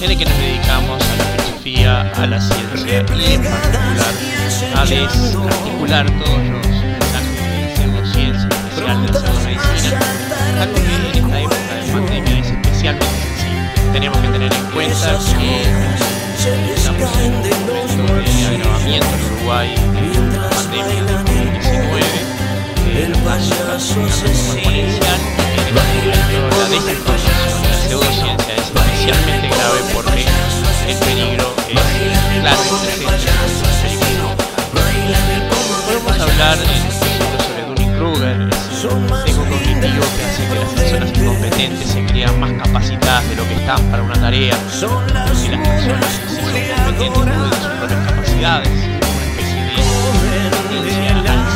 en el que nos dedicamos a la filosofía, a la ciencia y en particular a desarticular todos los mensajes de pseudociencia, especial de la pseudomedicina, algo que en esta época de pandemia es especialmente. Tenemos que tener en cuenta que estamos en un momento de agravamiento en Uruguay de la pandemia del COVID-19, que el peligro claro y presente. Podemos hablar sobre Dunning-Kruger, ese sesgo cognitivo que hace que las personas incompetentes se crean más capacitadas de lo que están para una tarea, y las personas que son competentes duden de sus propias capacidades, una especie de tendencia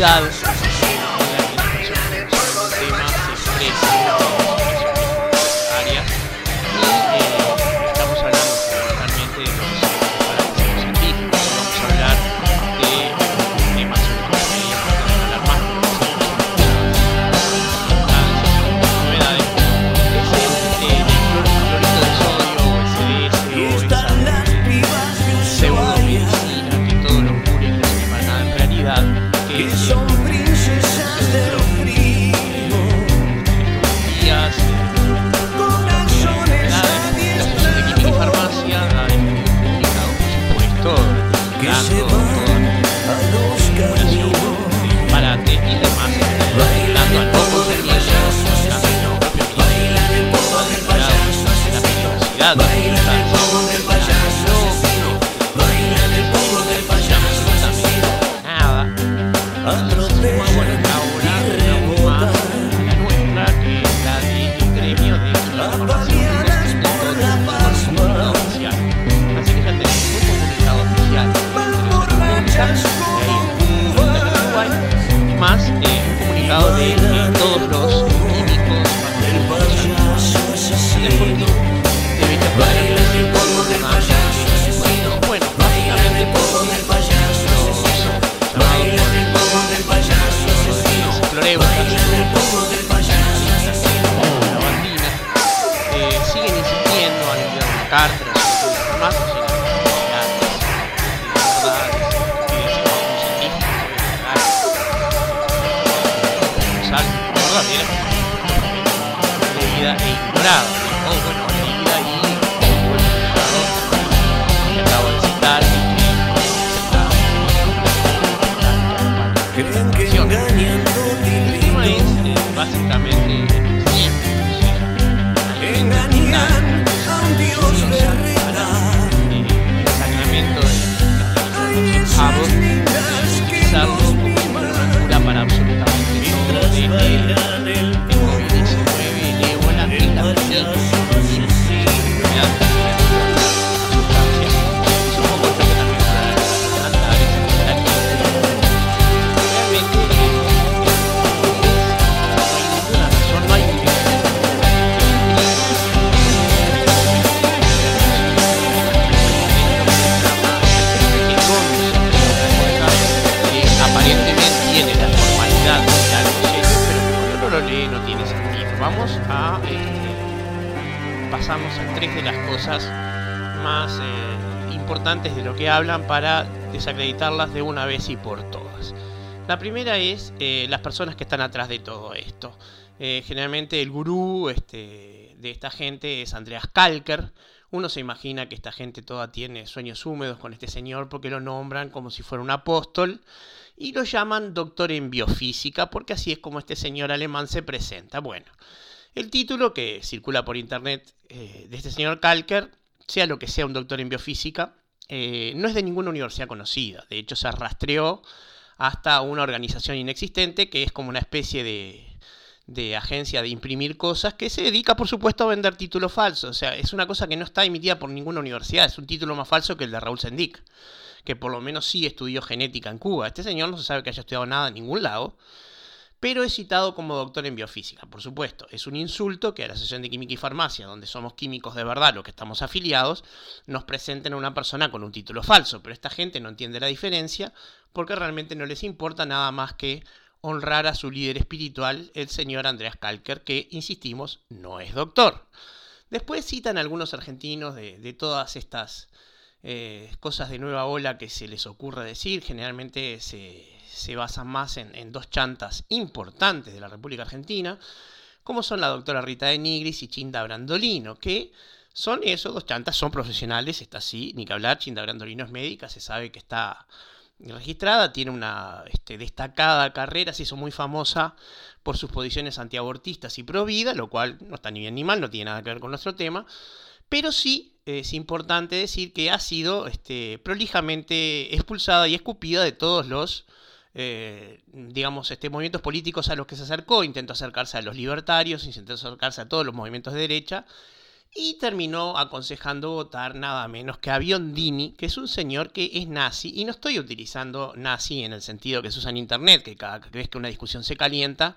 seguridad importantes de lo que hablan para desacreditarlas de una vez y por todas. La primera es eh, las personas que están atrás de todo esto. Eh, generalmente el gurú este, de esta gente es Andreas Kalker. Uno se imagina que esta gente toda tiene sueños húmedos con este señor porque lo nombran como si fuera un apóstol y lo llaman doctor en biofísica porque así es como este señor alemán se presenta. Bueno, el título que circula por internet eh, de este señor Kalker, sea lo que sea un doctor en biofísica, eh, no es de ninguna universidad conocida. De hecho, se rastreó hasta una organización inexistente que es como una especie de, de agencia de imprimir cosas que se dedica, por supuesto, a vender títulos falsos. O sea, es una cosa que no está emitida por ninguna universidad. Es un título más falso que el de Raúl Sendic, que por lo menos sí estudió genética en Cuba. Este señor no se sabe que haya estudiado nada en ningún lado. Pero es citado como doctor en biofísica, por supuesto. Es un insulto que a la Asociación de Química y Farmacia, donde somos químicos de verdad los que estamos afiliados, nos presenten a una persona con un título falso, pero esta gente no entiende la diferencia porque realmente no les importa nada más que honrar a su líder espiritual, el señor Andreas Kalker, que, insistimos, no es doctor. Después citan algunos argentinos de, todas estas eh, cosas de nueva ola que se les ocurre decir, generalmente se, basan más en, dos chantas importantes de la República Argentina, como son la doctora Rita de Nigris y Chinda Brandolino, que son esos dos chantas, son profesionales, está así, ni que hablar, Chinda Brandolino es médica, se sabe que está registrada, tiene una este, destacada carrera, se hizo muy famosa por sus posiciones antiabortistas y pro vida, lo cual no está ni bien ni mal, no tiene nada que ver con nuestro tema, pero sí es importante decir que ha sido este, prolijamente expulsada y escupida de todos los eh, digamos, este, movimientos políticos a los que se acercó, intentó acercarse a los libertarios, intentó acercarse a todos los movimientos de derecha, y terminó aconsejando votar nada menos que a Biondini, que es un señor que es nazi, y no estoy utilizando nazi en el sentido que se usa en internet, que cada vez que una discusión se calienta,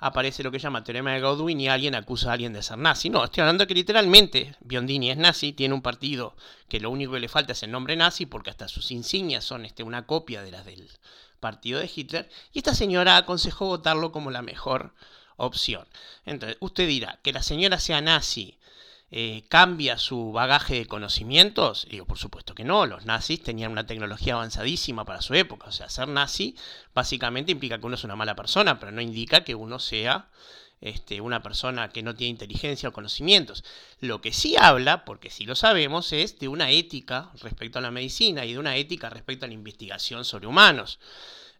aparece lo que llama teorema de Godwin y alguien acusa a alguien de ser nazi. No, estoy hablando que literalmente Biondini es nazi, tiene un partido que lo único que le falta es el nombre nazi, porque hasta sus insignias son este, una copia de las del partido de Hitler, y esta señora aconsejó votarlo como la mejor opción. Entonces, usted dirá, que la señora sea nazi eh, cambia su bagaje de conocimientos? Digo, por supuesto que no, los nazis tenían una tecnología avanzadísima para su época, o sea, ser nazi básicamente implica que uno es una mala persona, pero no indica que uno sea este, una persona que no tiene inteligencia o conocimientos. Lo que sí habla, porque sí lo sabemos, es de una ética respecto a la medicina y de una ética respecto a la investigación sobre humanos.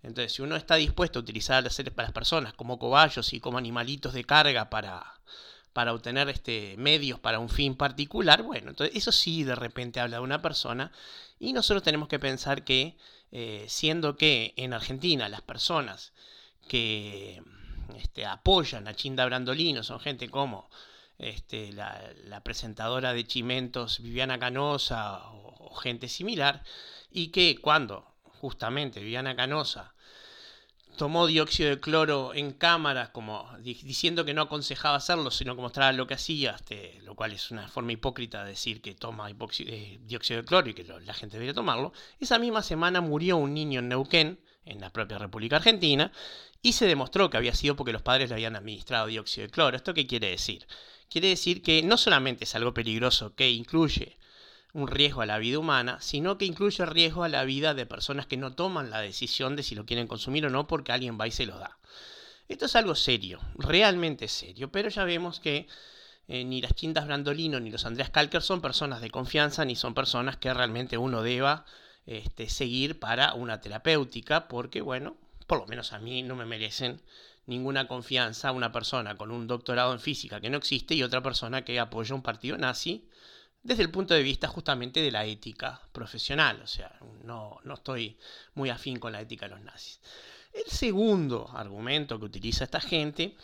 Entonces, si uno está dispuesto a utilizar a las personas como cobayos y como animalitos de carga para para obtener este, medios para un fin particular, bueno, entonces eso sí de repente habla de una persona y nosotros tenemos que pensar que eh, siendo que en Argentina las personas que este, apoyan a Chinda Brandolino son gente como este, la, presentadora de Chimentos Viviana Canosa o gente similar, y que cuando justamente Viviana Canosa tomó dióxido de cloro en cámaras, como diciendo que no aconsejaba hacerlo, sino que mostraba lo que hacía, este, lo cual es una forma hipócrita de decir que toma eh, dióxido de cloro y que la gente debería tomarlo. Esa misma semana murió un niño en Neuquén, en la propia República Argentina, y se demostró que había sido porque los padres le habían administrado dióxido de cloro. ¿Esto qué quiere decir? Quiere decir que no solamente es algo peligroso que incluye un riesgo a la vida humana, sino que incluye riesgo a la vida de personas que no toman la decisión de si lo quieren consumir o no porque alguien va y se lo da. Esto es algo serio, realmente serio, pero ya vemos que eh, ni las Chintas Brandolino ni los Andreas Kalker son personas de confianza ni son personas que realmente uno deba este, seguir para una terapéutica, porque bueno, por lo menos a mí no me merecen ninguna confianza una persona con un doctorado en física que no existe y otra persona que apoya un partido nazi desde el punto de vista justamente de la ética profesional, o sea, no, no estoy muy afín con la ética de los nazis. El segundo argumento que utiliza esta gente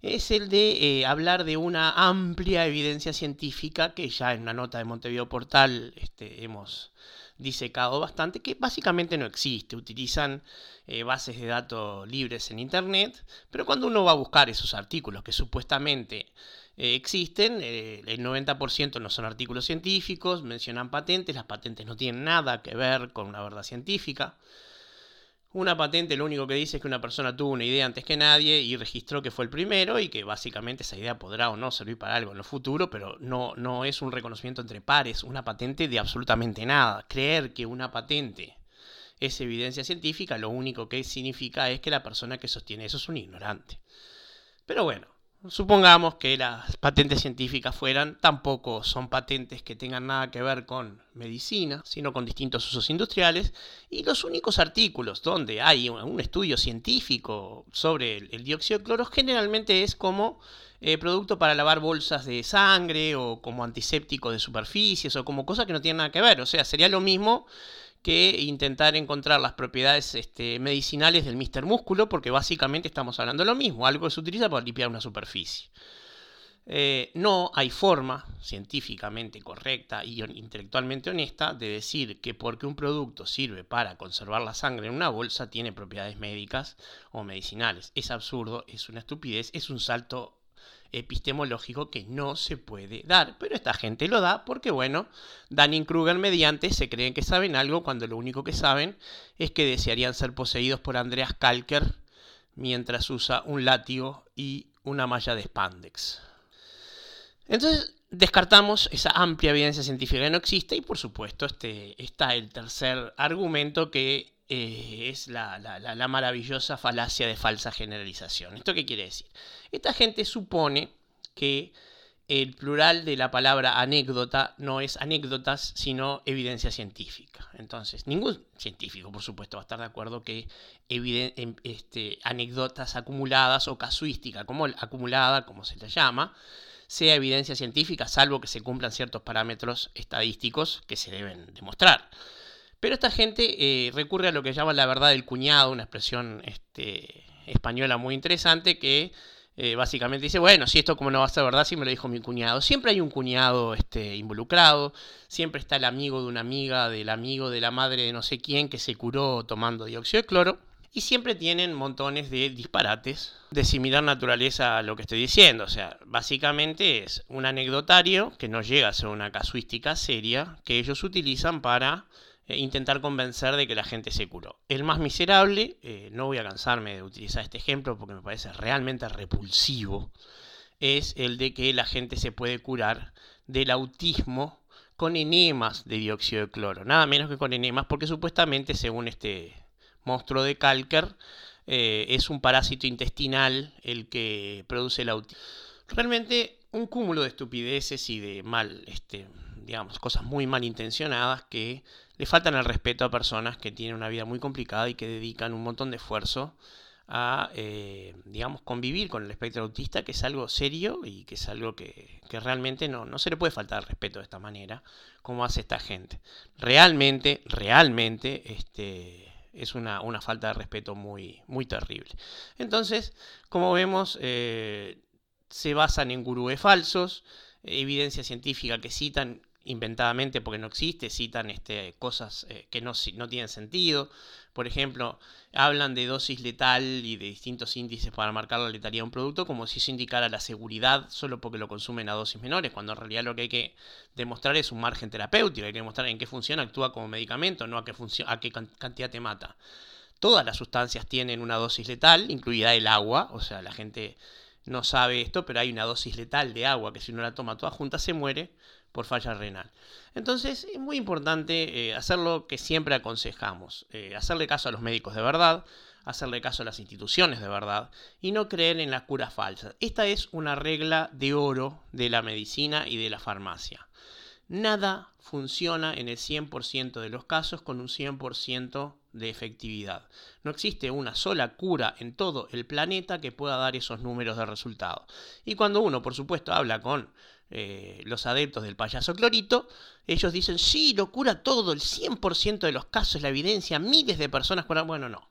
es el de eh, hablar de una amplia evidencia científica que ya en una nota de Montevideo Portal este, hemos disecado bastante, que básicamente no existe. Utilizan eh, bases de datos libres en Internet, pero cuando uno va a buscar esos artículos que supuestamente eh, existen, eh, el 90% no son artículos científicos, mencionan patentes, las patentes no tienen nada que ver con una verdad científica. Una patente lo único que dice es que una persona tuvo una idea antes que nadie y registró que fue el primero y que básicamente esa idea podrá o no servir para algo en lo futuro, pero no, no es un reconocimiento entre pares, una patente de absolutamente nada. Creer que una patente es evidencia científica, lo único que significa es que la persona que sostiene eso es un ignorante. Pero bueno, Supongamos que las patentes científicas fueran, tampoco son patentes que tengan nada que ver con medicina, sino con distintos usos industriales, y los únicos artículos donde hay un estudio científico sobre el, dióxido de cloro generalmente es como eh, producto para lavar bolsas de sangre o como antiséptico de superficies o como cosas que no tienen nada que ver, o sea, sería lo mismo que intentar encontrar las propiedades este, medicinales del Mister Músculo, porque básicamente estamos hablando de lo mismo, algo que se utiliza para limpiar una superficie. eh, no hay forma científicamente correcta y intelectualmente honesta de decir que porque un producto sirve para conservar la sangre en una bolsa tiene propiedades médicas o medicinales. Es absurdo, es una estupidez, es un salto epistemológico que no se puede dar. Pero esta gente lo da porque, bueno, Danning Kruger mediante se creen que saben algo cuando lo único que saben es que desearían ser poseídos por Andreas Kalker mientras usa un látigo y una malla de spandex. Entonces descartamos esa amplia evidencia científica que no existe y por supuesto este, está el tercer argumento que eh, es la, la, maravillosa falacia de falsa generalización. ¿Esto qué quiere decir? Esta gente supone que el plural de la palabra anécdota no es anécdotas, sino evidencia científica. Entonces, ningún científico, por supuesto, va a estar de acuerdo que em, este, anécdotas acumuladas o casuística como acumulada, como se le llama, sea evidencia científica, salvo que se cumplan ciertos parámetros estadísticos que se deben demostrar. Pero esta gente eh, recurre a lo que llaman la verdad del cuñado, una expresión este, española muy interesante que eh, básicamente dice, bueno, si esto como no va a ser verdad, si me lo dijo mi cuñado. Siempre hay un cuñado este, involucrado, siempre está el amigo de una amiga, del amigo de la madre de no sé quién que se curó tomando dióxido de cloro y siempre tienen montones de disparates de similar naturaleza a lo que estoy diciendo. O sea, básicamente es un anecdotario que no llega a ser una casuística seria que ellos utilizan para eh, intentar convencer de que la gente se curó. El más miserable, eh, no voy a cansarme de utilizar este ejemplo porque me parece realmente repulsivo, es el de que la gente se puede curar del autismo con enemas de dióxido de cloro. Nada menos que con enemas porque supuestamente, según este monstruo de Kalker, eh, es un parásito intestinal el que produce el autismo. Realmente un cúmulo de estupideces y de mal, este, digamos, cosas muy malintencionadas que le faltan el respeto a personas que tienen una vida muy complicada y que dedican un montón de esfuerzo a, eh, digamos, convivir con el espectro autista, que es algo serio y que es algo que, que realmente no, no se le puede faltar el respeto de esta manera, como hace esta gente. Realmente, realmente, este es una, falta de respeto muy, muy terrible. Entonces, como vemos, eh, se basan en gurúes falsos, evidencia científica que citan inventadamente porque no existe, citan este, cosas eh, que no, no tienen sentido. Por ejemplo, hablan de dosis letal y de distintos índices para marcar la letalidad de un producto como si eso indicara la seguridad solo porque lo consumen a dosis menores, cuando en realidad lo que hay que demostrar es un margen terapéutico, hay que demostrar en qué funciona, actúa como medicamento, no a qué, a qué cantidad te mata. Todas las sustancias tienen una dosis letal, incluida el agua, o sea, la gente no sabe esto, pero hay una dosis letal de agua que si uno la toma toda junta se muere por falla renal. Entonces es muy importante eh, hacer lo que siempre aconsejamos, eh, hacerle caso a los médicos de verdad, hacerle caso a las instituciones de verdad y no creer en las curas falsas. Esta es una regla de oro de la medicina y de la farmacia. Nada funciona en el 100% de los casos con un 100% de efectividad. No existe una sola cura en todo el planeta que pueda dar esos números de resultado. Y cuando uno, por supuesto, habla con eh, los adeptos del payaso clorito, ellos dicen, sí, lo cura todo, el 100% de los casos, la evidencia, miles de personas curan. Bueno, no,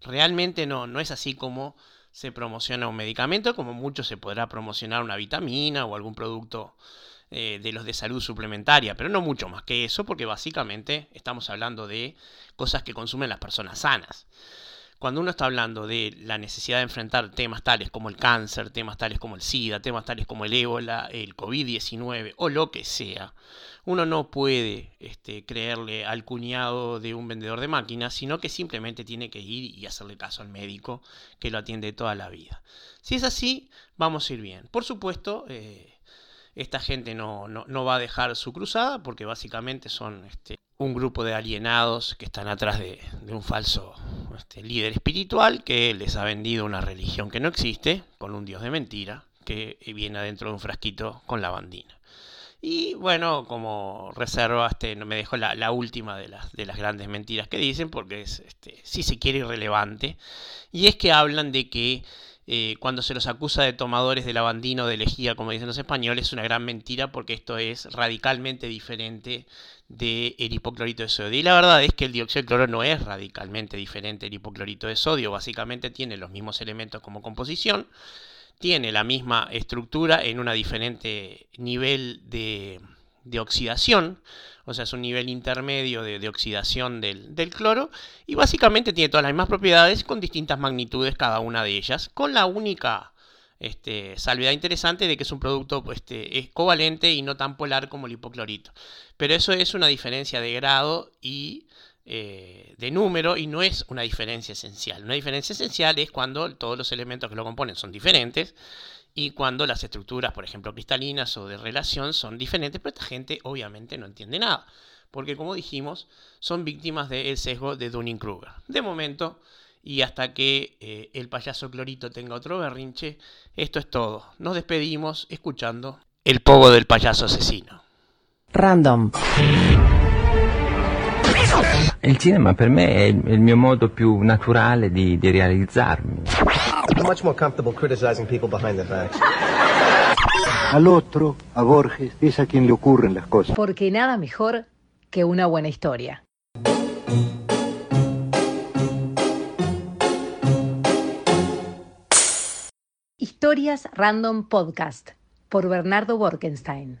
realmente no, no es así como se promociona un medicamento, como mucho se podrá promocionar una vitamina o algún producto eh, de los de salud suplementaria, pero no mucho más que eso, porque básicamente estamos hablando de cosas que consumen las personas sanas. Cuando uno está hablando de la necesidad de enfrentar temas tales como el cáncer, temas tales como el SIDA, temas tales como el ébola, el COVID-19 o lo que sea, uno no puede este, creerle al cuñado de un vendedor de máquinas, sino que simplemente tiene que ir y hacerle caso al médico que lo atiende toda la vida. Si es así, vamos a ir bien. Por supuesto, eh, esta gente no, no, va a dejar su cruzada porque básicamente son este, un grupo de alienados que están atrás de, un falso este, líder espiritual que les ha vendido una religión que no existe, con un dios de mentira, que viene adentro de un frasquito con lavandina. Y bueno, como reserva, este, me dejo la, última de las, de las grandes mentiras que dicen, porque es, este, si se quiere, irrelevante. Y es que hablan de que eh, cuando se los acusa de tomadores de lavandino de lejía, como dicen los españoles, es una gran mentira porque esto es radicalmente diferente del hipoclorito de sodio. Y la verdad es que el dióxido de cloro no es radicalmente diferente del hipoclorito de sodio, básicamente tiene los mismos elementos como composición, tiene la misma estructura en un diferente nivel de, oxidación, o sea, es un nivel intermedio de, oxidación del, cloro, y básicamente tiene todas las mismas propiedades con distintas magnitudes cada una de ellas, con la única este, salvedad interesante de que es un producto este, es covalente y no tan polar como el hipoclorito. Pero eso es una diferencia de grado y eh, de número y no es una diferencia esencial. Una diferencia esencial es cuando todos los elementos que lo componen son diferentes y cuando las estructuras, por ejemplo, cristalinas o de relación son diferentes, pero esta gente obviamente no entiende nada, porque como dijimos, son víctimas del sesgo de Dunning-Kruger. De momento, y hasta que eh, el payaso Clorito tenga otro berrinche, esto es todo. Nos despedimos escuchando el pogo del payaso asesino. Random. Il cinema per me è il, mio modo più naturale di, di realizzarmi. I'm much more comfortable criticizing people behind their backs. Al otro, a Borges, es a quien le ocurren las cosas. Porque nada mejor que una buena historia. Historias Random Podcast por Bernardo Borkenstein.